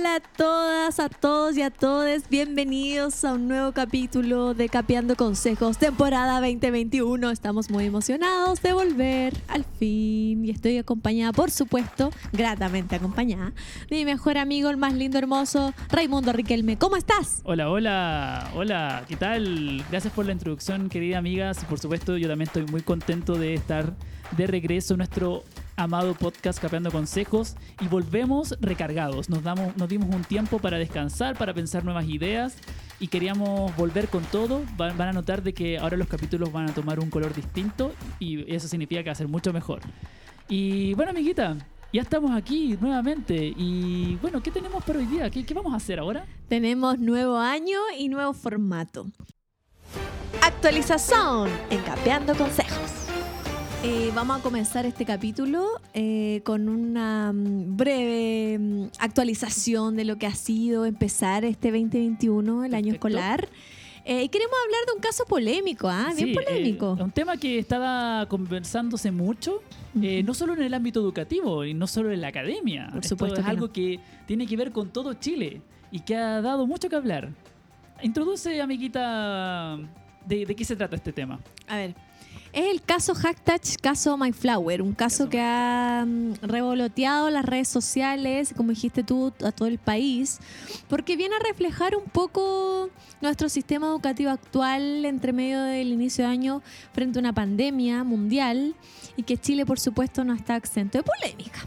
Hola a todas, a todos y a todes. Bienvenidos a un nuevo capítulo de Capeando Consejos, temporada 2021. Estamos muy emocionados de volver al fin. Y estoy acompañada, por supuesto, gratamente acompañada, de mi mejor amigo, el más lindo, hermoso, Raimundo Riquelme. ¿Cómo estás? Hola, hola, hola, ¿qué tal? Gracias por la introducción, querida amigas. Por supuesto, yo también estoy muy contento de estar de regreso en nuestro amado podcast Capeando Consejos y volvemos recargados. Nos, damos, nos dimos un tiempo para descansar, para pensar nuevas ideas y queríamos volver con todo. Van, a notar de que ahora los capítulos van a tomar un color distinto y eso significa que va a ser mucho mejor. Y bueno, amiguita, ya estamos aquí nuevamente. Y bueno, ¿qué tenemos para hoy día? ¿Qué, qué vamos a hacer ahora? Tenemos nuevo año y nuevo formato. Actualización en Capeando Consejos. Eh, vamos a comenzar este capítulo eh, con una mm, breve mm, actualización de lo que ha sido empezar este 2021, el año Perfecto. escolar. Eh, y queremos hablar de un caso polémico, ¿ah? Bien Sí, polémico. eh, un tema que estaba conversándose mucho, no solo en el ámbito educativo y no solo en la academia. Por Esto supuesto es que algo no. que tiene que ver con todo Chile y que ha dado mucho que hablar. Introduce, amiguita, de, de qué se trata este tema. A ver. Es el caso hashtag caso MyFlower, un caso que ha mm, revoloteado las redes sociales, como dijiste tú, a todo el país, porque viene a reflejar un poco nuestro sistema educativo actual entre medio del inicio de año frente a una pandemia mundial y que Chile, por supuesto, no está exento de polémica.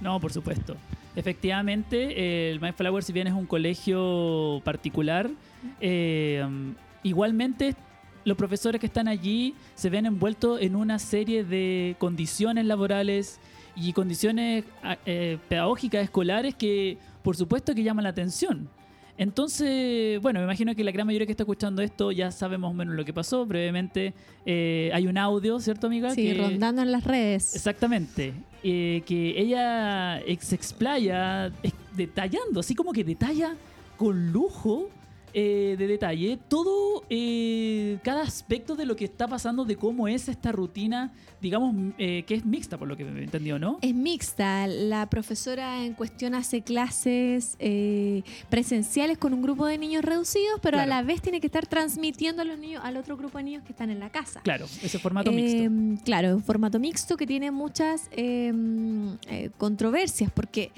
No, por supuesto. Efectivamente, el My Flower, si bien es un colegio particular, eh, um, igualmente los profesores que están allí se ven envueltos en una serie de condiciones laborales y condiciones a- eh, pedagógicas escolares que, por supuesto, que llaman la atención. Entonces, bueno, me imagino que la gran mayoría que está escuchando esto ya sabe más o menos lo que pasó. Brevemente, eh, hay un audio, ¿cierto, amiga? Sí, Que- rondando en las redes. Exactamente. Eh, que ella se explaya ex- detallando, así como que detalla con lujo eh, de detalle todo, eh, cada aspecto de lo que está pasando, de cómo es esta rutina, digamos, eh, que es mixta, por lo que me entendió, ¿no? Es mixta. La profesora en cuestión hace clases presenciales con un grupo de niños reducidos, pero a la vez tiene que estar transmitiendo a los niños al otro grupo de niños que están en la casa. Claro, ese formato Eh, mixto. Claro, un formato mixto que tiene muchas eh, controversias, porque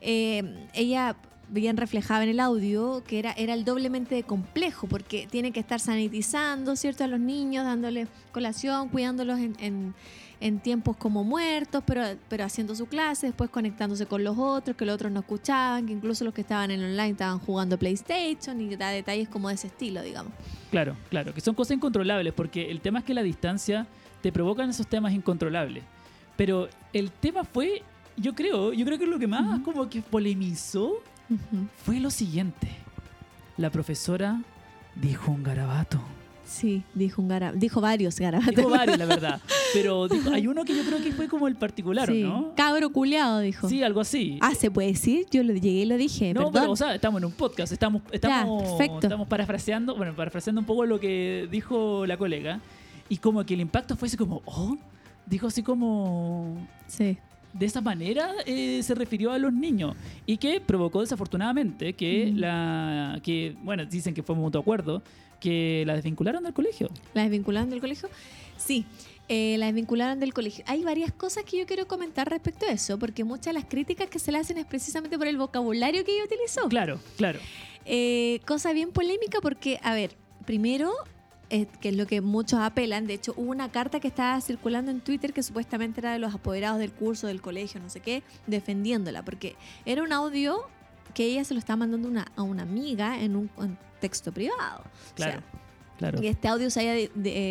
eh, ella bien reflejaba en el audio que era, era el doblemente complejo, porque tiene que estar sanitizando, ¿cierto?, a los niños, dándole colación, cuidándolos en, en- en tiempos como muertos, pero, pero haciendo su clase, después conectándose con los otros, que los otros no escuchaban, que incluso los que estaban en online estaban jugando PlayStation y da detalles como de ese estilo, digamos. Claro, claro, que son cosas incontrolables, porque el tema es que la distancia te provocan esos temas incontrolables. Pero el tema fue, yo creo, yo creo que lo que más como que polemizó Fue lo siguiente. La profesora dijo un garabato. Sí, dijo un gara- dijo varios garabatos. Dijo varios, la verdad. Pero dijo- hay uno que yo creo que fue como el particular, Sí. ¿no? Cabro culeado, dijo. Sí, algo así. Ah, ¿se puede decir? Yo lo llegué y lo dije, no, perdón. pero o sea, estamos en un podcast, estamos, estamos, perfecto. estamos parafraseando, bueno, parafraseando un poco lo que dijo la colega. Y como que el impacto fue así como, oh, dijo así como, Sí. De esa manera eh, se refirió a los niños y que provocó desafortunadamente que la que bueno dicen que fue un mutuo acuerdo que la desvincularon del colegio ¿La desvincularon del colegio? Sí, eh, la desvincularon del colegio. Hay varias cosas que yo quiero comentar respecto a eso, porque muchas de las críticas que se le hacen es precisamente por el vocabulario que ella utilizó. claro claro Eh, cosa bien polémica porque, a ver, primero, eh, que es lo que muchos apelan, de hecho hubo una carta que estaba circulando en Twitter que supuestamente era de los apoderados del curso, del colegio, no sé qué, defendiéndola, porque era un audio que ella se lo estaba mandando una- a una amiga en un contexto privado. O sea, claro que este audio se haya de-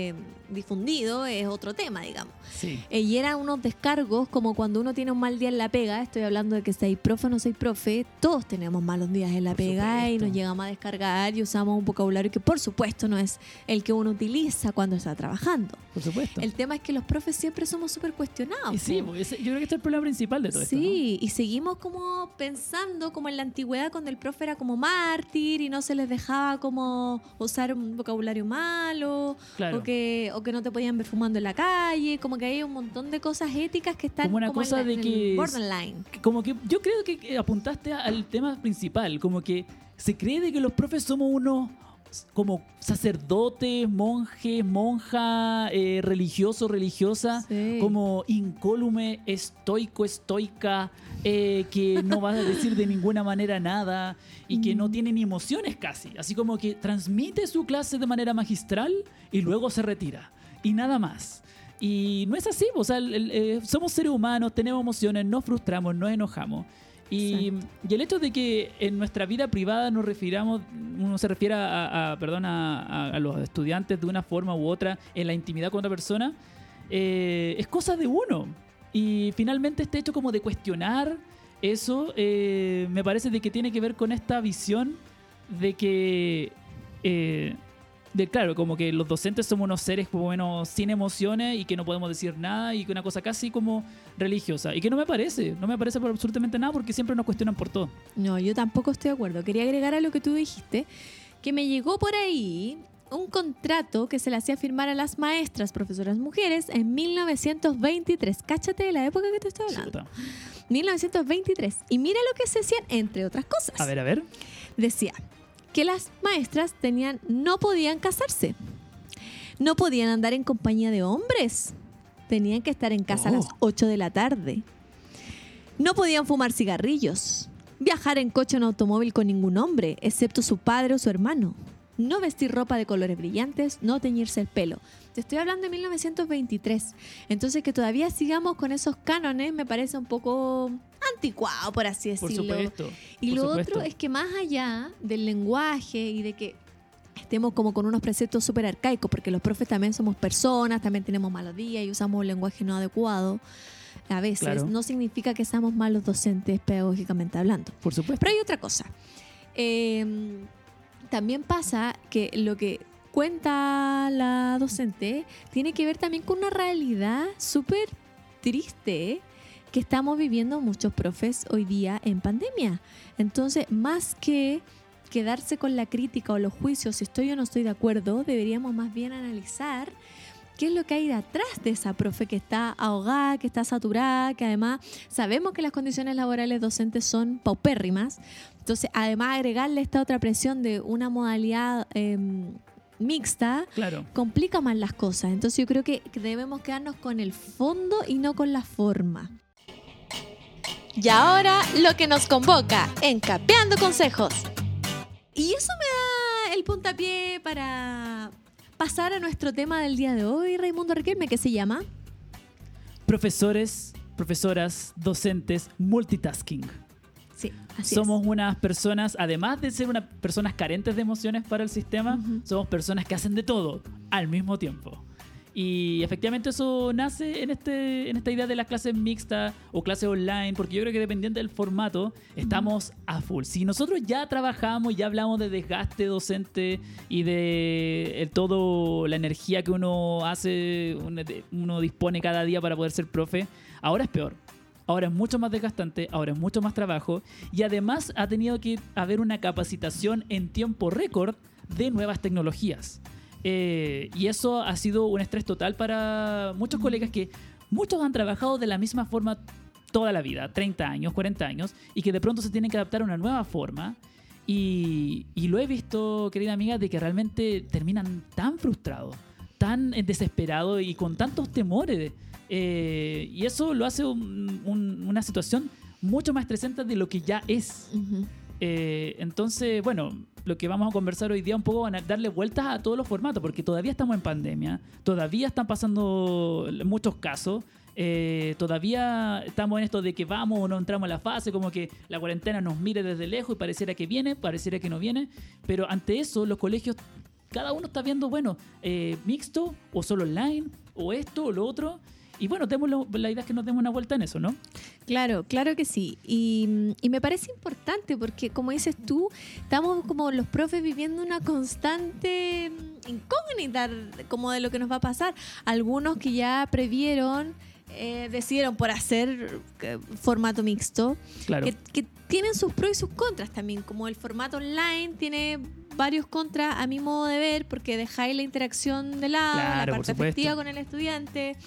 eh, difundido es otro tema, digamos. sí Eh, y eran unos descargos como cuando uno tiene un mal día en la pega. Estoy hablando de que seis profe o no seis profe, todos tenemos malos días en la Por pega y nos llegamos a descargar y usamos un vocabulario que, por supuesto, no es el que uno utiliza cuando está trabajando. por supuesto El tema es que los profes siempre somos súper cuestionados. y sí ese- yo creo que este es el problema principal de todo esto ¿no? Sí, y seguimos como pensando como en la antigüedad cuando el profe era como mártir y no se les dejaba como usar un vocabulario comentario malo, Claro. o, que, o que no te podían ver fumando en la calle, como que hay un montón de cosas éticas que están Como una cosa de en que borderline. como que yo creo que apuntaste al tema principal, como que se cree de que los profes somos unos como sacerdotes, monjes, monja, eh, religioso, religiosa, Sí. como incólume, estoico, estoica, eh, que no va a decir de ninguna manera nada y que Mm. no tiene ni emociones casi. Así como que transmite su clase de manera magistral y luego se retira. Y nada más. Y no es así, o sea, el- el- eh, somos seres humanos, tenemos emociones, nos frustramos, nos enojamos. Y, y el hecho de que en nuestra vida privada nos refiramos, uno se refiere a, a- perdón, a, a- a los estudiantes de una forma u otra en la intimidad con otra persona, eh, es cosa de uno. Y finalmente este hecho como de cuestionar eso, eh, me parece de que tiene que ver con esta visión de que, eh, de claro, como que los docentes somos unos seres como menos sin emociones y que no podemos decir nada y que una cosa casi como religiosa. Y que no me parece, no me parece por absolutamente nada porque siempre nos cuestionan por todo. No, yo tampoco estoy de acuerdo. Quería agregar a lo que tú dijiste, que me llegó por ahí un contrato que se le hacía firmar a las maestras, profesoras mujeres, en 1923. Cáchate de la época que te estoy hablando. Chuta. 1923. Y mira lo que se decían, entre otras cosas. A ver, a ver. Decía que las maestras tenían, no podían casarse, no podían andar en compañía de hombres, tenían que estar en casa a las Oh. 8 de la tarde, no podían fumar cigarrillos, viajar en coche o en automóvil con ningún hombre, excepto su padre o su hermano, no vestir ropa de colores brillantes, no teñirse el pelo. Te estoy hablando de 1923. Entonces que todavía sigamos con esos cánones me parece un poco anticuado, por así Por decirlo. supuesto. Y por lo supuesto. otro es que más allá del lenguaje y de que estemos como con unos preceptos súper arcaicos, porque los profes también somos personas, también tenemos malos días y usamos un lenguaje no adecuado, a veces Claro. no significa que seamos malos docentes pedagógicamente hablando. Por supuesto. Pero hay otra cosa. Eh, también pasa que lo que cuenta la docente tiene que ver también con una realidad súper triste que estamos viviendo muchos profes hoy día en pandemia. Entonces, más que quedarse con la crítica o los juicios, si estoy o no estoy de acuerdo, deberíamos más bien analizar qué es lo que hay detrás de esa profe que está ahogada, que está saturada, que además sabemos que las condiciones laborales docentes son paupérrimas. Entonces, además agregarle esta otra presión de una modalidad em, mixta, Claro. complica más las cosas. Entonces yo creo que debemos quedarnos con el fondo y no con la forma. Y ahora lo que nos convoca en Capeando Consejos. Y eso me da el puntapié para pasar a nuestro tema del día de hoy, Raimundo Riquelme, que se llama Profesores, profesoras, docentes, multitasking. Sí, así somos unas personas, además de ser unas personas carentes de emociones para el sistema, somos personas que hacen de todo al mismo tiempo. Y efectivamente eso nace en, este, en esta idea de las clases mixtas o clases online, porque yo creo que dependiente del formato, estamos a full. Si nosotros ya trabajamos, ya hablamos de desgaste docente y de el todo la energía que uno hace, uno, uno dispone cada día para poder ser profe, ahora es peor. Ahora es mucho más desgastante, ahora es mucho más trabajo y además ha tenido que haber una capacitación en tiempo récord de nuevas tecnologías. Eh, y eso ha sido un estrés total para muchos colegas que muchos han trabajado de la misma forma toda la vida, 30 años, 40 años, y que de pronto se tienen que adaptar a una nueva forma. Y, y lo he visto, querida amiga, de que realmente terminan tan frustrados, tan eh, desesperados y con tantos temores. Eh, y eso lo hace un- un- una situación mucho más estresante de lo que ya es. Eh, entonces, bueno, lo que vamos a conversar hoy día un poco van a darle vueltas a todos los formatos, porque todavía estamos en pandemia, todavía están pasando muchos casos, eh, todavía estamos en esto de que vamos o no entramos en la fase, como que la cuarentena nos mire desde lejos y pareciera que viene, pareciera que no viene, pero ante eso los colegios, cada uno está viendo, bueno, eh, mixto o solo online, o esto o lo otro. Y bueno, tenemos la, la idea es que nos demos una vuelta en eso, ¿no? Claro, claro que sí. Y, y me parece importante porque, como dices tú, estamos como los profes viviendo una constante mm, incógnita como de lo que nos va a pasar. Algunos que ya previeron, eh, decidieron por hacer eh, formato mixto, Claro. que, que tienen sus pros y sus contras también, como el formato online tiene varios contras a mi modo de ver, porque dejáis la interacción de lado, Claro, la parte afectiva con el estudiante.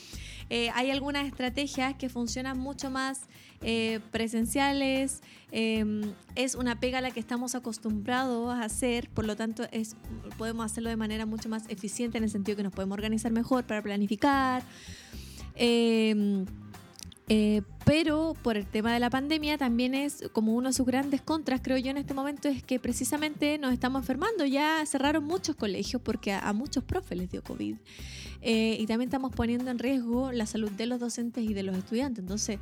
Eh, hay algunas estrategias que funcionan mucho más eh, presenciales. eh, es una pega a la que estamos acostumbrados a hacer, por lo tanto es, podemos hacerlo de manera mucho más eficiente en el sentido que nos podemos organizar mejor para planificar. Eh, pero por el tema de la pandemia también es como uno de sus grandes contras, creo yo, en este momento es que precisamente nos estamos enfermando. Ya cerraron muchos colegios porque a, a muchos profes les dio COVID. Eh, y también estamos poniendo en riesgo la salud de los docentes y de los estudiantes. Entonces,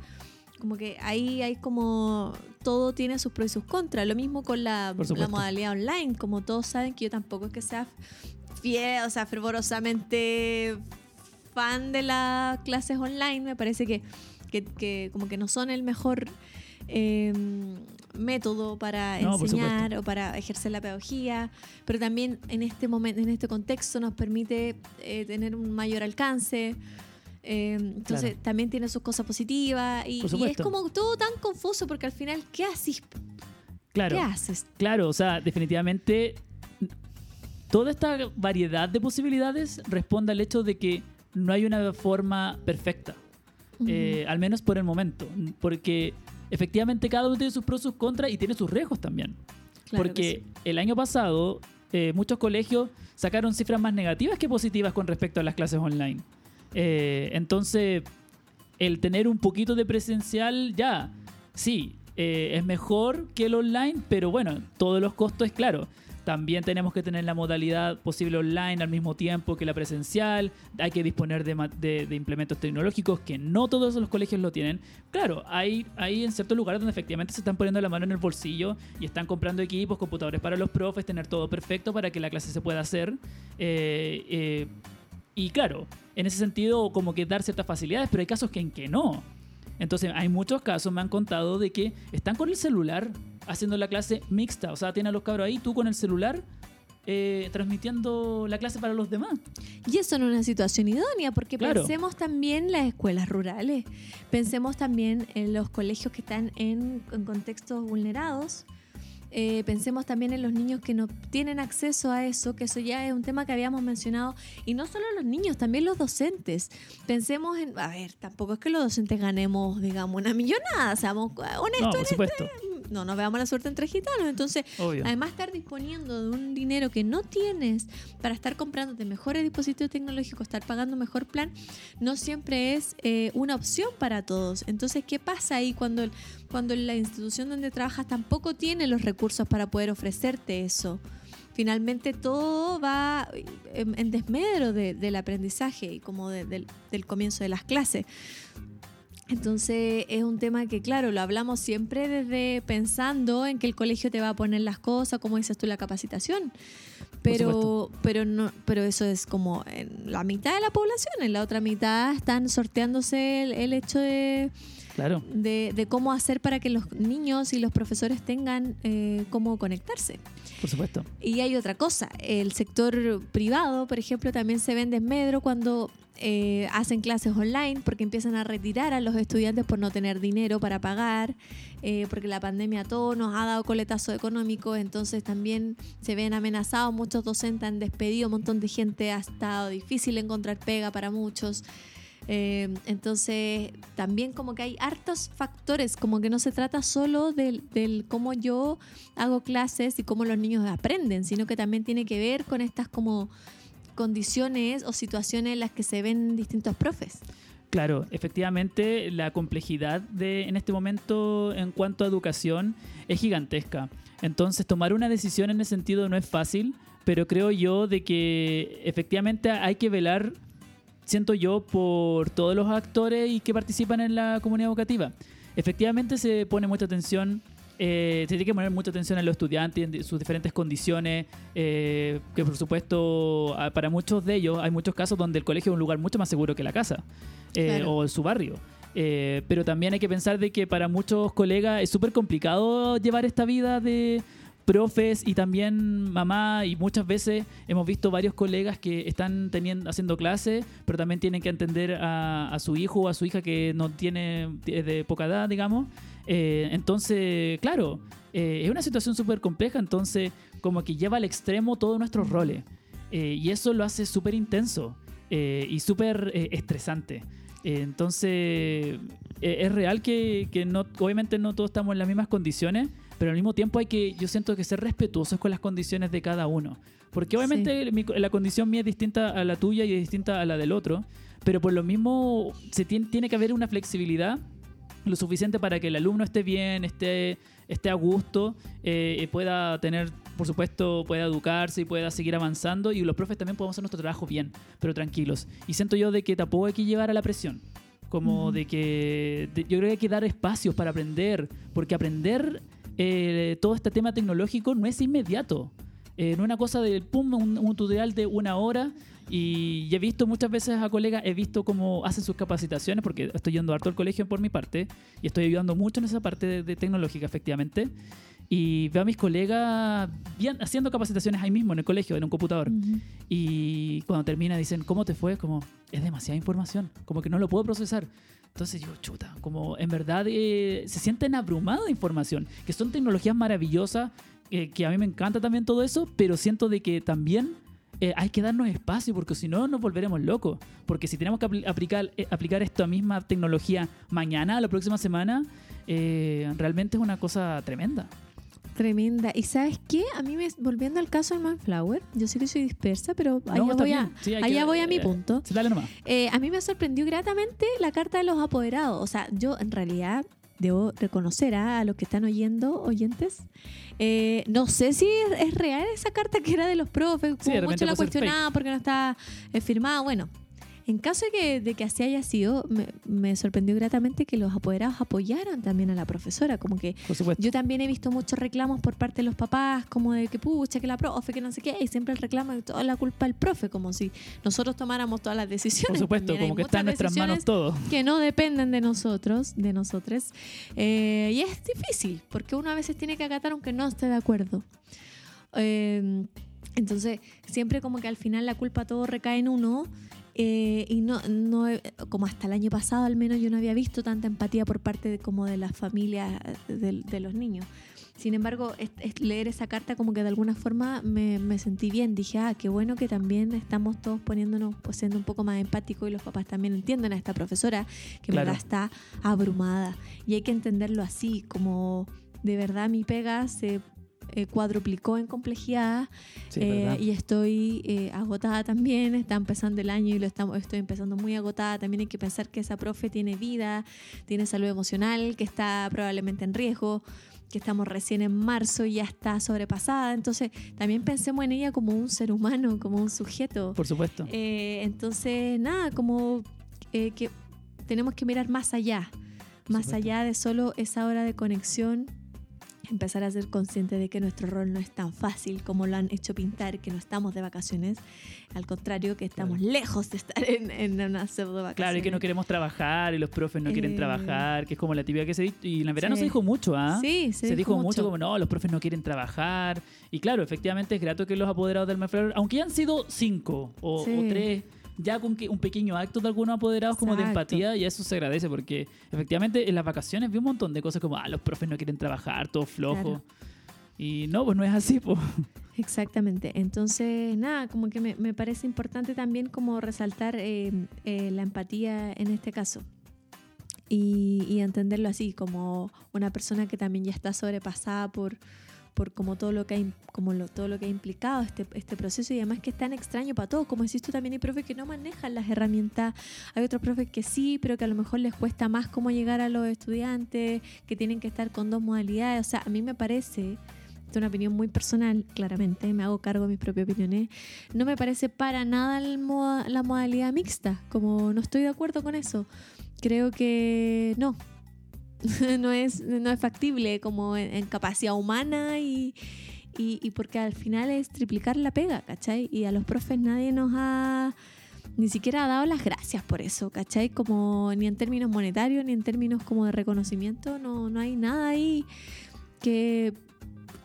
como que ahí hay como todo tiene sus pros y sus contras. Lo mismo con la, la modalidad online. Como todos saben que yo tampoco es que sea fiel, o sea, fervorosamente fan de las clases online. Me parece que, que, que como que no son el mejor eh, método para No, enseñar o para ejercer la pedagogía, pero también en este momento, en este contexto nos permite eh, tener un mayor alcance. Eh, entonces Claro. también tiene sus cosas positivas y, es como todo tan confuso porque al final, ¿qué haces? Claro. ¿Qué haces? Claro, o sea, definitivamente toda esta variedad de posibilidades responde al hecho de que no hay una forma perfecta, eh, al menos por el momento, porque efectivamente cada uno tiene sus pros sus contras y tiene sus riesgos también. Claro porque el año pasado eh, muchos colegios sacaron cifras más negativas que positivas con respecto a las clases online. Eh, entonces, el tener un poquito de presencial ya, sí, eh, es mejor que el online, pero bueno, todos los costos es claro. También tenemos que tener la modalidad posible online al mismo tiempo que la presencial. Hay que disponer de, implementos tecnológicos que no todos los colegios lo tienen. Claro, hay, hay en ciertos lugares donde efectivamente se están poniendo la mano en el bolsillo y están comprando equipos, computadores para los profes, tener todo perfecto para que la clase se pueda hacer. Eh, eh, y claro, en ese sentido como que dar ciertas facilidades, pero hay casos en que no. Entonces, hay muchos casos, me han contado, de que están con el celular haciendo la clase mixta. O sea, tienen a los cabros ahí, tú con el celular, eh, transmitiendo la clase para los demás. Y eso no es una situación idónea, porque Claro. pensemos también en las escuelas rurales, pensemos también en los colegios que están en, en contextos vulnerados, eh, pensemos también en los niños que no tienen acceso a eso, que eso ya es un tema que habíamos mencionado, y no solo los niños, también los docentes. Pensemos en, a ver, tampoco es que los docentes ganemos, digamos, una millonada, seamos No, honestos, por supuesto. No nos veamos la suerte entre gitanos, entonces Obvio. Además, estar disponiendo de un dinero que no tienes para estar comprándote mejores dispositivos tecnológicos, estar pagando mejor plan, no siempre es eh, una opción para todos. Entonces, ¿qué pasa ahí cuando, cuando la institución donde trabajas tampoco tiene los recursos para poder ofrecerte eso? Finalmente todo va en, en desmedro de- del aprendizaje y como de- del, del comienzo de las clases. Entonces es un tema que, claro, lo hablamos siempre desde pensando en que el colegio te va a poner las cosas, como dices tú, la capacitación. Pero, pero, no, pero eso es como en la mitad de la población, en la otra mitad están sorteándose el, el hecho de, Claro. de, de cómo hacer para que los niños y los profesores tengan eh, cómo conectarse. Por supuesto. Y hay otra cosa, el sector privado, por ejemplo, también se ve en desmedro cuando eh, hacen clases online porque empiezan a retirar a los estudiantes por no tener dinero para pagar, eh, porque la pandemia a todos nos ha dado coletazo económico, entonces también se ven amenazados, muchos docentes han despedido, un montón de gente ha estado difícil encontrar pega para muchos. Eh, entonces, también como que hay hartos factores, como que no se trata solo del, del cómo yo hago clases y cómo los niños aprenden, sino que también tiene que ver con estas como condiciones o situaciones en las que se ven distintos profes. Claro, efectivamente la complejidad de en este momento en cuanto a educación es gigantesca. Entonces tomar una decisión en ese sentido no es fácil, pero creo yo de que efectivamente hay que velar, siento yo, por todos los actores y que participan en la comunidad educativa. Efectivamente se pone mucha atención, eh, se tiene que poner mucha atención a los estudiantes en sus diferentes condiciones, eh, que por supuesto ah, para muchos de ellos hay muchos casos donde el colegio es un lugar mucho más seguro que la casa eh, Claro. o su barrio. Eh, pero también hay que pensar de que para muchos colegas es súper complicado llevar esta vida de profes y también mamá y muchas veces hemos visto varios colegas que están teniendo, haciendo clases pero también tienen que entender a, a su hijo o a su hija que no tiene de poca edad digamos Eh, entonces, claro, eh, es una situación súper compleja, entonces como que lleva al extremo todos nuestros roles. Eh, y eso lo hace súper intenso y súper estresante. Entonces, es real que, que no, obviamente no todos estamos en las mismas condiciones, pero al mismo tiempo hay que, yo siento que ser respetuosos con las condiciones de cada uno. Porque obviamente mi- la condición mía es distinta a la tuya y es distinta a la del otro, pero por lo mismo se tiene, tiene que haber una flexibilidad lo suficiente para que el alumno esté bien, esté, esté a gusto, eh, pueda tener, por supuesto, pueda educarse y pueda seguir avanzando y los profes también podemos hacer nuestro trabajo bien, pero tranquilos. Y siento yo de que tampoco hay que llevar a la presión, como de que de- yo creo que hay que dar espacios para aprender, porque aprender eh, todo este tema tecnológico no es inmediato. Es una cosa de pum, un, un tutorial de una hora. Y he visto muchas veces a colegas, he visto cómo hacen sus capacitaciones, porque estoy yendo harto al colegio por mi parte, y estoy ayudando mucho en esa parte de, de tecnológica, efectivamente. Y veo a mis colegas bien, haciendo capacitaciones ahí mismo en el colegio, en un computador. Ujú. Y cuando termina dicen, ¿cómo te fue? Como, es demasiada información, como que no lo puedo procesar. Entonces digo, chuta, como en verdad eh, se sienten abrumados de información, que son tecnologías maravillosas, eh, que a mí me encanta también todo eso, pero siento de que también eh, hay que darnos espacio, porque si no nos volveremos locos. Porque si tenemos que apl- aplicar, eh, aplicar esta misma tecnología mañana, la próxima semana, realmente es una cosa tremenda. Tremenda. ¿Y sabes qué? A mí, me, volviendo al caso del Manflower, yo sé que soy dispersa, pero allá, No, voy, a. Sí, allá que- voy a mi punto. dale nomás. Eh, a mí me sorprendió gratamente la carta de los apoderados. O sea, yo en realidad debo reconocer ¿ah? a los que están oyendo, oyentes. eh, no sé si es, es real esa carta que era de los profes. Sí, como mucho la cuestionaba porque no está eh, firmada. Bueno, en caso de que, de que así haya sido, me, me sorprendió gratamente que los apoderados apoyaran también a la profesora. Como que yo también he visto muchos reclamos por parte de los papás, como de que pucha, que la profe, que no sé qué, y siempre el reclamo de toda la culpa del profe, como si nosotros tomáramos todas las decisiones. Por supuesto, También hay como que está en nuestras manos todo. Que no dependen de nosotros, de nosotros. Eh, y es difícil, porque uno a veces tiene que acatar aunque no esté de acuerdo. Eh, entonces, siempre como que al final la culpa todo recae en uno. Eh, y no, no, he- como hasta el año pasado al menos yo no había visto tanta empatía por parte de, como de las familias de, de los niños. Sin embargo, es- es leer esa carta como que de alguna forma me, me sentí bien. Dije, ah, qué bueno que también estamos todos poniéndonos, pues siendo un poco más empáticos y los papás también entienden a esta profesora que en Claro. verdad está abrumada. Y hay que entenderlo así, como de verdad mi pega se eh, cuadruplicó en complejidad Sí, eh, y estoy eh, agotada también, está empezando el año y lo estamos, estoy empezando muy agotada. También hay que pensar que esa profe tiene vida, tiene salud emocional, que está probablemente en riesgo, que estamos recién en marzo y ya está sobrepasada. Entonces también pensemos en ella como un ser humano, como un sujeto. Por supuesto. Eh, entonces, nada, como eh, que tenemos que mirar más allá, más allá de solo esa hora de conexión, empezar a ser consciente de que nuestro rol no es tan fácil como lo han hecho pintar, que no estamos de vacaciones, al contrario, que estamos Claro. lejos de estar en, en una pseudo vacaciones. Claro, y que no queremos trabajar y los profes no quieren Eh, trabajar, que es como la típica que se dice. Y en el verano sí. se dijo mucho, ¿ah? Sí, se, Se, dijo mucho. como no, los profes no quieren trabajar. Y claro, efectivamente es grato que los apoderados del Mayflower, aunque hayan sido cinco o, Sí. o tres, ya con que un pequeño acto de algunos apoderados como de empatía, y eso se agradece porque efectivamente en las vacaciones vi un montón de cosas como, ah, los profes no quieren trabajar, todo flojo. Claro. Y no, pues no es así, pues. Exactamente. Entonces, nada, como que me, me parece importante también como resaltar eh, eh, la empatía en este caso. Y, y entenderlo así, como una persona que también ya está sobrepasada por, por como todo lo que ha, como lo, todo lo que ha implicado este, este proceso y además que es tan extraño para todos. Como decís tú también hay profes que no manejan las herramientas, hay otros profes que sí, pero que a lo mejor les cuesta más cómo llegar a los estudiantes, que tienen que estar con dos modalidades. O sea, a mí me parece es una opinión muy personal, claramente, me hago cargo de mis propias opiniones, no me parece para nada moda- la modalidad mixta, como no estoy de acuerdo con eso. Creo que no, no es, no es factible como en, capacidad humana y, y, porque al final es triplicar la pega, ¿cachai? Y a los profes nadie nos ha ni siquiera ha dado las gracias por eso, ¿cachai? Como ni en términos monetarios, ni en términos como de reconocimiento, no, no hay nada ahí que,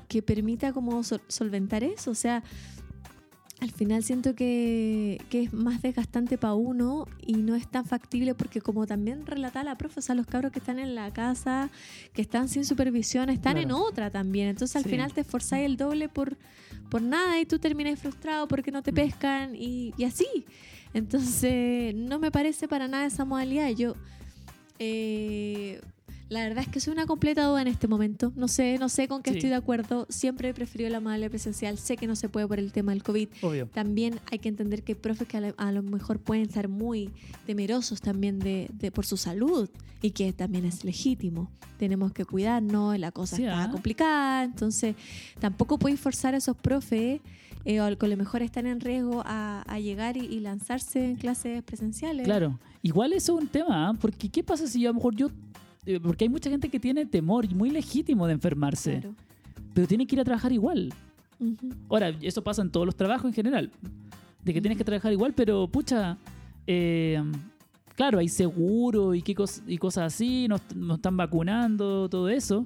que permita como sol- solventar eso. O sea, al final siento que, que es más desgastante para uno y no es tan factible porque como también relataba la profe, o sea, los cabros que están en la casa, que están sin supervisión, están en otra también. Entonces al Sí. final te esforzáis el doble por, por nada y tú terminas frustrado porque no te Mm. pescan y, y así. Entonces no me parece para nada esa modalidad. Yo... eh, la verdad es que soy una completa duda en este momento. No sé, no sé con qué Sí. estoy de acuerdo. Siempre he preferido la modalidad presencial. Sé que no se puede por el tema del COVID. Obvio. También hay que entender que hay profes que a lo, mejor pueden estar muy temerosos también de, de- por su salud y que también es legítimo. Tenemos que cuidarnos, la cosa Sí, está ¿ah? complicada, entonces tampoco podéis forzar a esos profes eh, o que a lo mejor están en riesgo a, a llegar y, y lanzarse en clases presenciales. Claro. Igual eso es un tema, ¿ah? porque ¿qué pasa si a lo mejor yo... eh, Porque hay mucha gente que tiene temor y muy legítimo de enfermarse, Claro. pero tiene que ir a trabajar igual. Ahora, eso pasa en todos los trabajos en general. De que tienes que trabajar igual, pero pucha, eh, claro, hay seguro y, qué cos- y cosas así, nos, nos están vacunando, todo eso.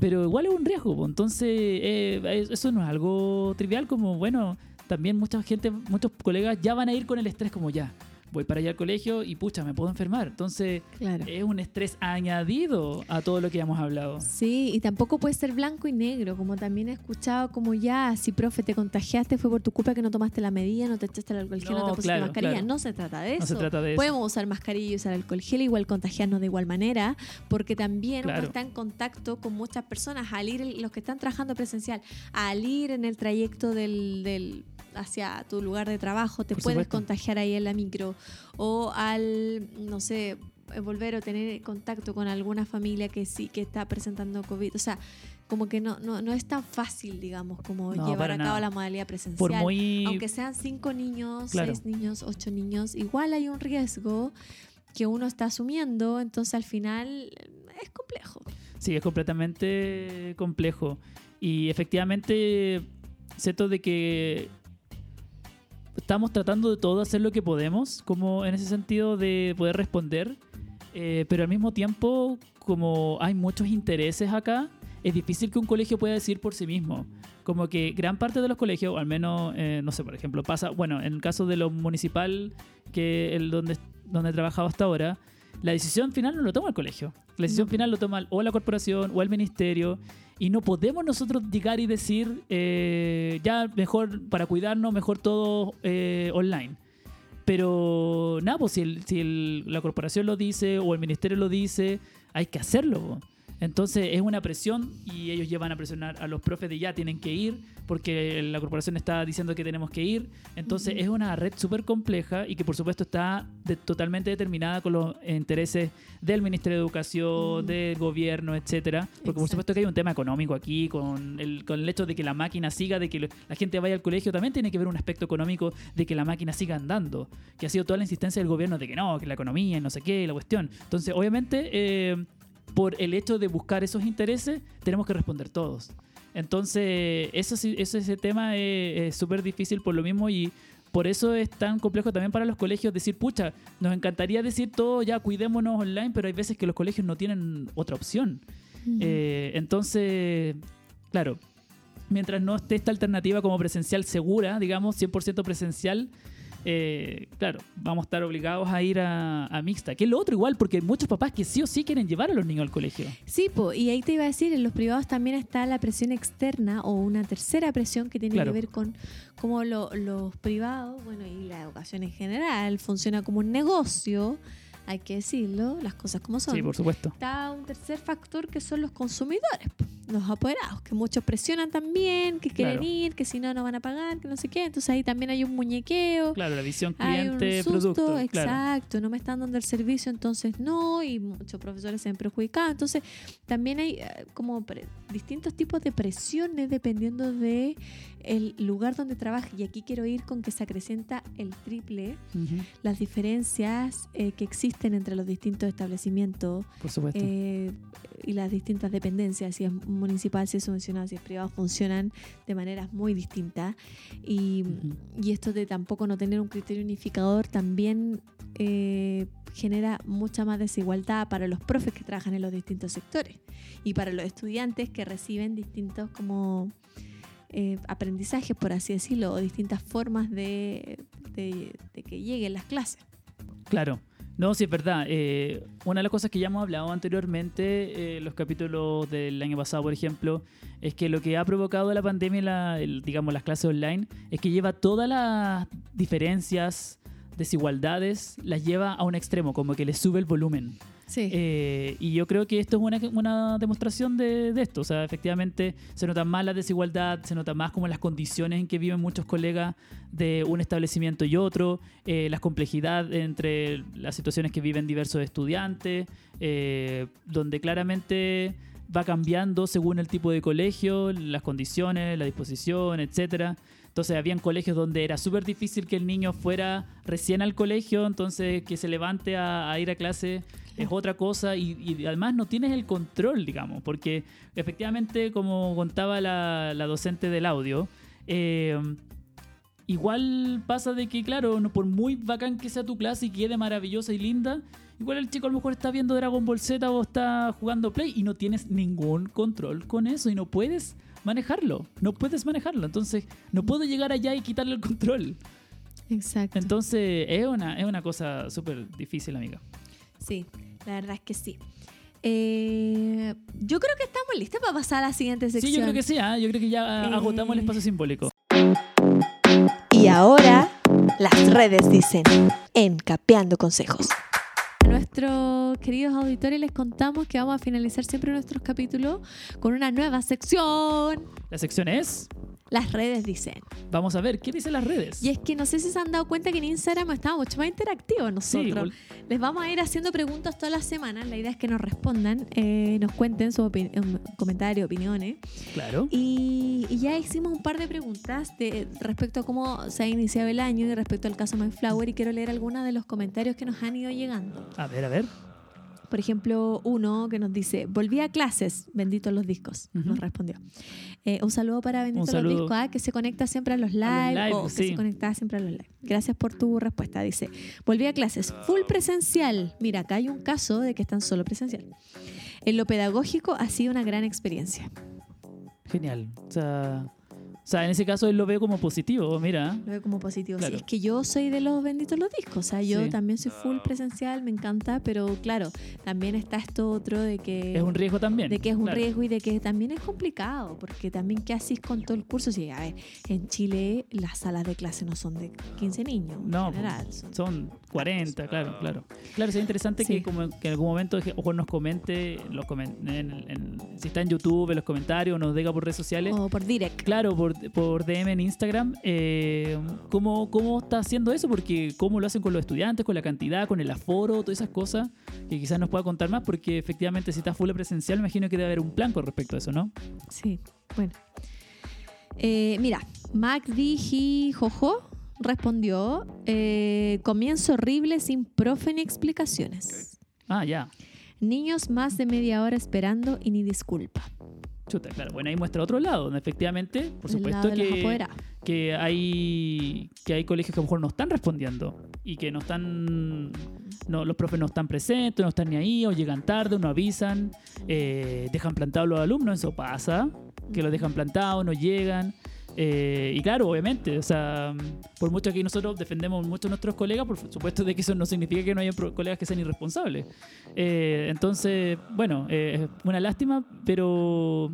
Pero igual es un riesgo. po. Entonces, eh, es- eso no es algo trivial, como bueno, también mucha gente, muchos colegas ya van a ir con el estrés como ya. Voy para allá al colegio y pucha, me puedo enfermar. Entonces, Claro. es un estrés añadido a todo lo que hemos hablado. Sí, y tampoco puede ser blanco y negro, como también he escuchado como ya, si profe te contagiaste fue por tu culpa que no tomaste la medida, no te echaste el alcohol gel, no, No, te pusiste claro, mascarilla. claro. No se trata de eso. No se trata de eso. Podemos usar mascarilla y usar alcohol gel, igual contagiarnos de igual manera, porque también uno está en contacto con muchas personas, al ir, los que están trabajando presencial, al ir en el trayecto del, del- hacia tu lugar de trabajo, te Por puedes supuesto. contagiar ahí en la micro, o al, no sé, volver o tener contacto con alguna familia que sí, que está presentando COVID. O sea, como que no, no, no es tan fácil, digamos, como No, llevar a cabo nada. la modalidad presencial. Por muy... Aunque sean cinco niños, Claro. seis niños, ocho niños, igual hay un riesgo que uno está asumiendo, entonces al final eh, es complejo. Sí, es completamente complejo. Y efectivamente, siento de que estamos tratando de todo hacer lo que podemos, como en ese sentido de poder responder, eh, pero al mismo tiempo, como hay muchos intereses acá, es difícil que un colegio pueda decir por sí mismo. Como que gran parte de los colegios, o al menos, eh, no sé, por ejemplo, pasa, bueno, en el caso de lo municipal, que el donde, donde he trabajado hasta ahora, la decisión final no lo toma el colegio. La decisión No. final lo toma o la corporación o el ministerio. Y no podemos nosotros llegar y decir, eh, ya mejor para cuidarnos, mejor todo eh, online. Pero nada, pues si, el- si el- la corporación lo dice o el ministerio lo dice, hay que hacerlo. Entonces es una presión y ellos llevan a presionar a los profes de ya tienen que ir porque la corporación está diciendo que tenemos que ir. Entonces es una red súper compleja y que por supuesto está de- totalmente determinada con los intereses del Ministerio de Educación, del gobierno, etcétera. Porque por supuesto que hay un tema económico aquí con el, con el hecho de que la máquina siga, de que la gente vaya al colegio, también tiene que ver un aspecto económico de que la máquina siga andando, que ha sido toda la insistencia del gobierno de que no, que la economía y no sé qué, la cuestión. Entonces, obviamente, eh, por el hecho de buscar esos intereses, tenemos que responder todos. Entonces, eso, ese tema es es súper difícil por lo mismo y por eso es tan complejo también para los colegios decir, pucha, nos encantaría decir todo, ya cuidémonos online, pero hay veces que los colegios no tienen otra opción. Eh, entonces, claro, mientras no esté esta alternativa como presencial segura, digamos, 100% presencial, eh, claro, vamos a estar obligados a ir a, a mixta. Que es lo otro igual, porque hay muchos papás que sí o sí quieren llevar a los niños al colegio. Sí, po, y ahí te iba a decir, en los privados también está la presión externa o una tercera presión que tiene Claro. que ver con cómo lo- los privados, bueno, y la educación en general, funciona como un negocio, hay que decirlo, las cosas como son. Sí, por supuesto. Está un tercer factor que son los consumidores, los apoderados, que muchos presionan también, que quieren Claro. ir, que si no, no van a pagar, que no sé qué. Entonces ahí también hay un muñequeo. Claro, la visión Hay un cliente, susto, producto. Claro. exacto, no me están dando el servicio, entonces no, y muchos profesores se ven perjudicados. Entonces, también hay eh, como pre- distintos tipos de presiones dependiendo de el lugar donde trabaja. Y aquí quiero ir con que se acrecenta el triple, las diferencias eh, que existen entre los distintos establecimientos Por supuesto. eh, y las distintas dependencias, si es municipal, si es subvencionado, si es privado, funcionan de maneras muy distintas. Y, y esto de tampoco no tener un criterio unificador también eh, genera mucha más desigualdad para los profes que trabajan en los distintos sectores y para los estudiantes que reciben distintos como eh, aprendizajes, por así decirlo, o distintas formas de, que lleguen las clases. Claro. No, sí, es verdad. Eh, una de las cosas que ya hemos hablado anteriormente, eh, los capítulos del año pasado, por ejemplo, es que lo que ha provocado la pandemia, la, el- digamos, las clases online, es que lleva todas las diferencias, desigualdades, las lleva a un extremo, como que le sube el volumen. Eh, y yo creo que esto es una, una demostración de, de esto. O sea, efectivamente se nota más la desigualdad, se nota más como las condiciones en que viven muchos colegas de un establecimiento y otro, eh, las complejidades entre las situaciones que viven diversos estudiantes, eh, donde claramente va cambiando según el tipo de colegio, las condiciones, la disposición, etcétera. Entonces habían colegios donde era súper difícil que el niño fuera recién al colegio, entonces que se levante a, a ir a clase es otra cosa y, y además no tienes el control, digamos, porque efectivamente, como contaba la, la docente del audio, eh, igual pasa de que, claro, no, por muy bacán que sea tu clase y quede maravillosa y linda, igual el chico a lo mejor está viendo Dragon Ball Z o está jugando Play y no tienes ningún control con eso y no puedes manejarlo, no puedes manejarlo, entonces no puedo llegar allá y quitarle el control. Exacto. Entonces es una, es una cosa súper difícil, amiga. Sí, la verdad es que sí. Eh, yo creo que estamos listos para pasar a la siguiente sección. Sí, yo creo que sí, ¿ah? yo creo que ya Eh. agotamos el espacio simbólico. Y ahora, las redes dicen, en Capeando Consejos. A nuestros queridos auditores les contamos que vamos a finalizar siempre nuestros capítulos con una nueva sección. La sección es, Las redes dicen. vamos a ver, ¿qué dicen las redes? Y es que no sé si se han dado cuenta que en Instagram estamos mucho más interactivos Sí, nosotros. Les vamos a ir haciendo preguntas todas las semanas. La idea es que nos respondan, eh, nos cuenten sus opi- em, comentarios, opiniones. claro. Y, y ya hicimos un par de preguntas de, respecto a cómo se ha iniciado el año y respecto al caso My Flower y quiero leer algunos de los comentarios que nos han ido llegando. A ver, a ver. Por ejemplo, uno que nos dice, volví a clases, benditos los discos, nos respondió. Eh, un saludo para Benditos los discos, ah, que se conecta siempre a los live, live, o que sí. se conecta siempre a los live. Gracias por tu respuesta. Dice, volví a clases, full presencial. Mira, acá hay un caso de que están solo presencial. En lo pedagógico ha sido una gran experiencia. Genial. O sea, o sea, en ese caso él lo ve como positivo, mira. Lo veo como positivo. Sí, Claro. es que yo soy de los benditos los discos. O sea, yo Sí. también soy full presencial, me encanta, pero claro, también está esto otro de que. Es un riesgo también. de que es un claro. riesgo y de que también es complicado, porque también qué haces con todo el curso. Si, a ver, en Chile las salas de clase no son de 15 niños No, en general. son- Son 40, claro, claro. Claro, sería interesante Sí. que, como que en algún momento ojo nos comente, los comen- en- en- si está en YouTube, en los comentarios, nos diga por redes sociales. o por direct. Claro, por, por DM en Instagram, eh, ¿cómo, ¿cómo está haciendo eso? Porque cómo lo hacen con los estudiantes, con la cantidad, con el aforo, todas esas cosas, que quizás nos pueda contar más, porque efectivamente si está full presencial, me imagino que debe haber un plan con respecto a eso, ¿no? Sí, bueno. Eh, mira, MacDigi Jojo respondió: eh, Comienzo horrible sin profe ni explicaciones. Ah, ya. Niños más de media hora esperando y ni disculpa. Chuta, claro. Bueno, ahí muestra otro lado, donde efectivamente, por supuesto que, que hay que hay colegios que a lo mejor no están respondiendo y que no están no los profes no están presentes no están ni ahí o llegan tarde o no avisan eh, dejan plantados los alumnos eso pasa que los dejan plantados no llegan eh, y claro obviamente o sea por mucho que nosotros defendemos mucho a nuestros colegas por supuesto de que eso no significa que no haya colegas que sean irresponsables. Eh, entonces bueno eh, es una lástima pero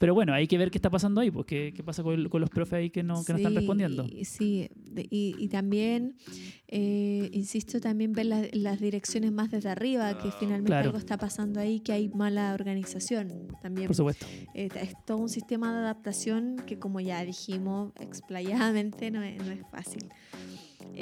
pero bueno, hay que ver qué está pasando ahí, pues qué, qué pasa con, con los profes ahí que no, que no están respondiendo. Sí, y, y también, eh, insisto, también ver las, las direcciones más desde arriba, que finalmente Claro. algo está pasando ahí, que hay mala organización también. Por supuesto. Eh, es todo un sistema de adaptación que, como ya dijimos explayadamente, no es, no es fácil.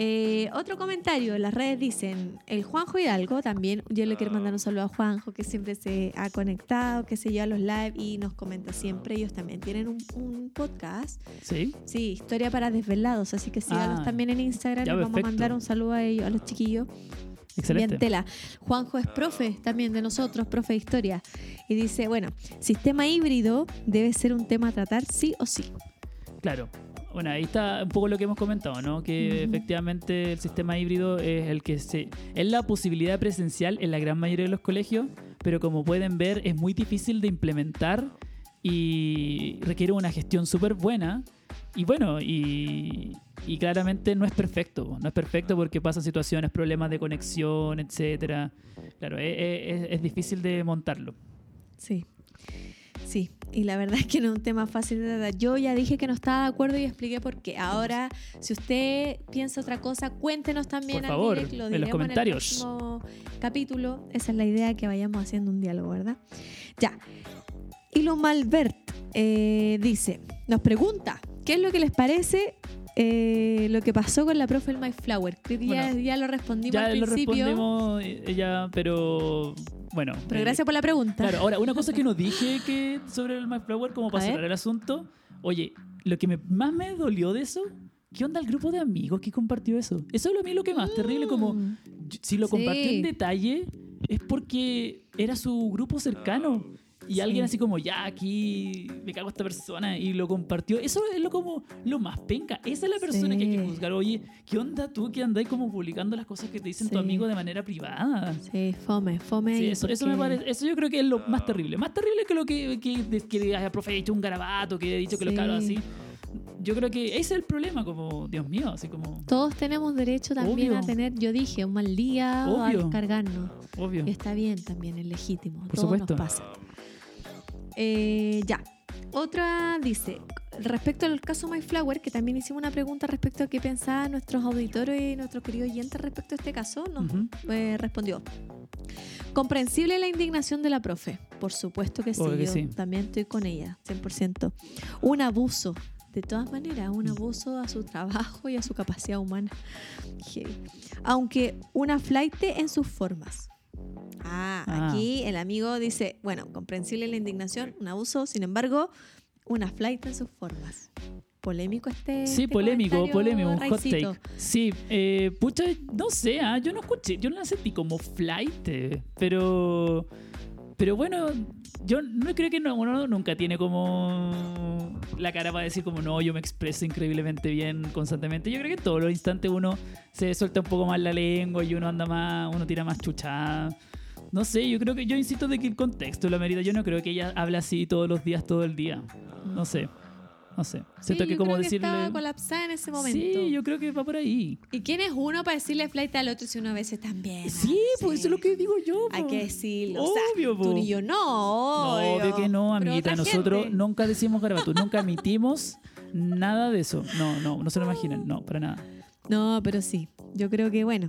Eh, otro comentario, las redes dicen, el Juanjo Hidalgo también, yo le quiero mandar un saludo a Juanjo, que siempre se ha conectado, que se lleva a los live y nos comenta siempre, ellos también tienen un, un podcast, Sí, sí, historia para desvelados, así que síganos Ah, también en Instagram, les vamos perfecto. a mandar un saludo a ellos, a los chiquillos. excelente. Bien tela. Juanjo es profe también de nosotros, profe de historia. Y dice, bueno, sistema híbrido debe ser un tema a tratar sí o sí. Claro. Bueno, ahí está un poco lo que hemos comentado, ¿no? Que efectivamente el sistema híbrido es el que se. es la posibilidad presencial en la gran mayoría de los colegios, pero como pueden ver, es muy difícil de implementar y requiere una gestión súper buena. Y bueno, y, y claramente no es perfecto. No es perfecto porque pasan situaciones, problemas de conexión, etcétera. Claro, es, es- es difícil de montarlo. Sí. Sí, y la verdad es que no es un tema fácil de tratar. Yo ya dije que no estaba de acuerdo y expliqué por qué. Ahora, si usted piensa otra cosa, cuéntenos también Por favor, lo en los comentarios. En el próximo capítulo. Esa es la idea, que vayamos haciendo un diálogo, ¿verdad? Ya. Y lo Malbert eh, dice, nos pregunta, ¿qué es lo que les parece eh, lo que pasó con la profe del My Flower? Ya, Bueno, ya lo respondimos Ya al lo principio, respondemos, eh, ya, pero bueno. pero eh, gracias por la pregunta. Claro, ahora, una cosa que no dije que sobre el My Flower, como para cerrar el asunto. Oye, lo que me- más me dolió de eso, ¿qué onda el grupo de amigos que compartió eso? Eso es lo a mí lo que más terrible, como Mm. si lo compartió Sí. en detalle, es porque era su grupo cercano. Y Sí. alguien así como, ya, aquí me cago a esta persona y lo compartió. Eso es lo como lo más penca. Esa es la persona que hay que Sí. juzgar. Oye, ¿qué onda tú que andáis como publicando las cosas que te dicen tu Sí. amigo de manera privada? Sí, fome, fome. Sí, eso, eso me porque- parece, eso yo creo que es lo más terrible. Más terrible que lo que, que, que, que haya profe hecho un garabato, que he dicho que los Sí. cabros así. Yo creo que ese es el problema, como, Dios mío, así como, Todos tenemos derecho también Obvio. a tener, yo dije, un mal día o a Obvio. descargarnos. obvio. Y está bien también, es legítimo. Por Todo supuesto. nos pasa. Eh, ya. Otra dice, respecto al caso My Flower, que también hicimos una pregunta respecto a qué pensaban nuestros auditores y nuestros queridos oyentes respecto a este caso, nos eh, respondió. Comprensible la indignación de la profe. Por supuesto que sí, Obvio que yo sí. también estoy con ella, 100%. Un abuso, de todas maneras, un abuso a su trabajo y a su capacidad humana. Aunque una flight en sus formas. Ah, Ah. aquí el amigo dice, bueno, comprensible la indignación, un abuso, sin embargo, una flight en sus formas. Polémico este. Sí, este polémico, polémico, un hot take. Sí, eh, pucha, no sé, ah, yo no escuché, yo no la sentí como flight, eh, pero, pero bueno, yo no creo que no, uno nunca tiene como la cara para decir como no, yo me expreso increíblemente bien constantemente. Yo creo que en todos los instantes uno se suelta un poco más la lengua y uno anda más, uno tira más chuchada. No sé, yo creo que yo insisto de que el contexto lo merita. Yo no creo que ella habla así todos los días, todo el día. No sé. No sé. Siento Sí, que yo como creo decirle. estaba colapsada en ese momento. Sí, yo creo que va por ahí. ¿Y quién es uno para decirle flight al otro si uno a veces también? Sí, pues eso es lo que digo yo. Hay po. que decirlo. Obvio, o sea, tú y yo no. No, obvio. que no, amiguita. Nosotros gente. nunca decimos garabato, nunca emitimos nada de eso. No, no, no se lo imaginen, no, para nada. No, pero sí. Yo creo que, bueno.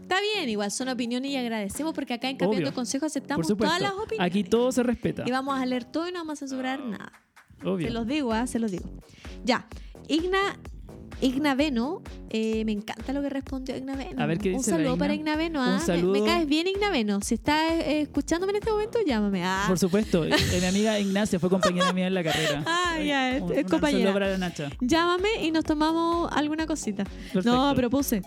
Está bien, igual son opiniones y agradecemos porque acá en Cambiando Obvio. Consejo aceptamos todas las opiniones. Aquí todo se respeta. Y vamos a leer todo y no vamos a censurar nada. Se los digo, ¿ah? se los digo. Ya. Igna, Igna Veno, eh, me encanta lo que respondió Igna Veno. A ver, ¿qué Un dice la saludo Igna? para Igna Veno. Un ¿ah? Me- saludo. Me, caes bien, Igna Veno. Si estás eh, escuchándome en este momento, llámame. Ah. Por supuesto. Eh, mi amiga Ignacia fue compañera mía en la carrera. Ah, ya, es- Un- un compañera. saludo para la Nacha. Llámame y nos tomamos alguna cosita. Perfecto. No, pero puse.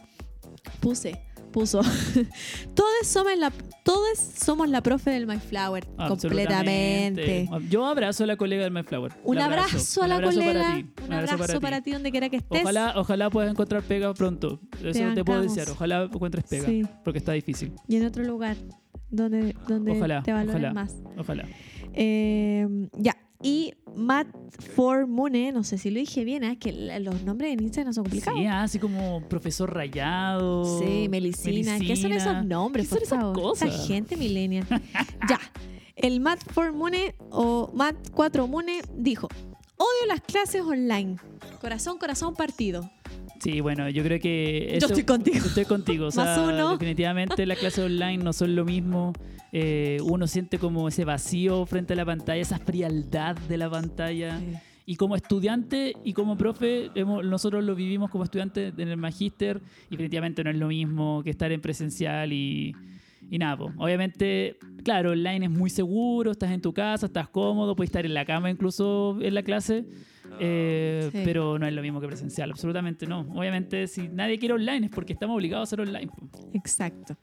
Puse. Puso. todos somos la, todos somos la profe del My Flower. Absolutamente. Completamente. Yo abrazo a la colega del My Flower. Un abrazo, a Un la abrazo colega. Para ti. Un abrazo, para, ti. donde quiera que estés. Ojalá, ojalá puedas encontrar pega pronto. Eso te, puedo bancamos. desear. Ojalá encuentres pega. Sí. Porque está difícil. Y en otro lugar donde, donde Ojalá, te valoren ojalá. más. Ojalá. Eh, ya. Y Matt Formune, no sé si lo dije bien, es que la- los nombres en Instagram son complicados. Sí, ah, así como profesor rayado. Sí, Melicina. ¿Qué son esos nombres, ¿Qué son esas cosas? Esa gente millennial. ya. El Matt 4 Mune o Matt 4 Mune dijo: Odio las clases online. Corazón, corazón partido. Sí, bueno, yo creo que. Yo estoy contigo. Estoy contigo. O sea, Más uno. Definitivamente las clases online no son lo mismo. Eh, uno siente como ese vacío frente a la pantalla, esa frialdad de la pantalla. Y como estudiante y como profe, hemos- nosotros lo vivimos como estudiantes en el magíster y definitivamente no es lo mismo que estar en presencial y, y nada. Obviamente, claro, online es muy seguro, estás en tu casa, estás cómodo, puedes estar en la cama incluso en la clase, Eh, Sí. Pero no es lo mismo que presencial, absolutamente no. Obviamente, si nadie quiere online es porque estamos obligados a hacer online. Exacto.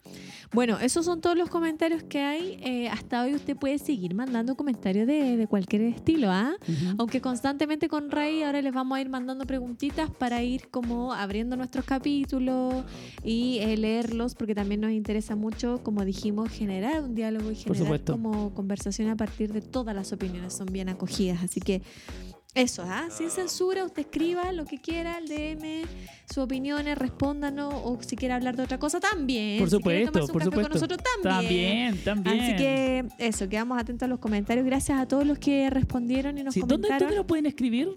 Bueno, esos son todos los comentarios que hay. Eh, hasta hoy usted puede seguir mandando comentarios de, de cualquier estilo, ¿ah? Ujú. Aunque constantemente con Ray ahora les vamos a ir mandando preguntitas para ir como abriendo nuestros capítulos y eh, leerlos porque también nos interesa mucho, como dijimos, generar un diálogo y generar como conversación a partir de todas las opiniones, son bien acogidas. Así que eso, ¿ah? Sin censura, usted escriba lo que quiera, el DM, sus opiniones, respóndanos o si quiere hablar de otra cosa también. Por Si supuesto, un por café supuesto. con nosotros también. También, también. Así que eso, quedamos atentos a los comentarios. Gracias a todos los que respondieron y nos Sí, ¿dónde, comentaron. ¿Dónde lo pueden escribir?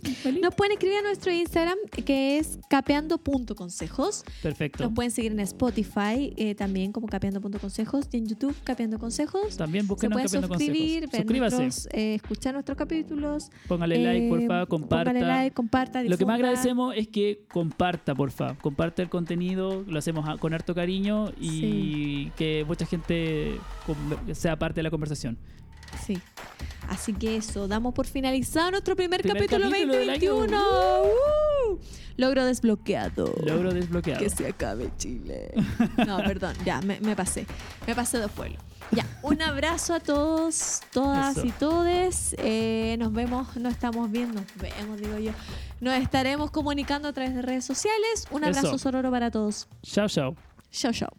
Nos pueden escribir a nuestro Instagram que es capeando.consejos. Perfecto. Nos pueden seguir en Spotify eh, también como capeando.consejos y en YouTube capeando consejos. También Se busquen pueden Capeando suscribir, Consejos. Suscríbase. nuestros, eh, escuchar nuestros capítulos. Póngale like, eh, comparta. Like, comparta, Lo que más agradecemos es que comparta, porfa. Comparte el contenido, lo hacemos con harto cariño y Sí. que mucha gente sea parte de la conversación. Sí. Así que eso, damos por finalizado nuestro primer, Primer capítulo capítulo del año. 2021. ¡Uh! Logro desbloqueado. Logro desbloqueado. Que se acabe Chile. No, perdón, ya, me, me pasé. Me pasé de pueblo. Ya, un abrazo a todos, todas Eso. y todes. Eh, nos vemos, no estamos viendo, nos vemos, digo yo. Nos estaremos comunicando a través de redes sociales. Un abrazo Eso. sororo para todos. Chao, chao. Chao, chao.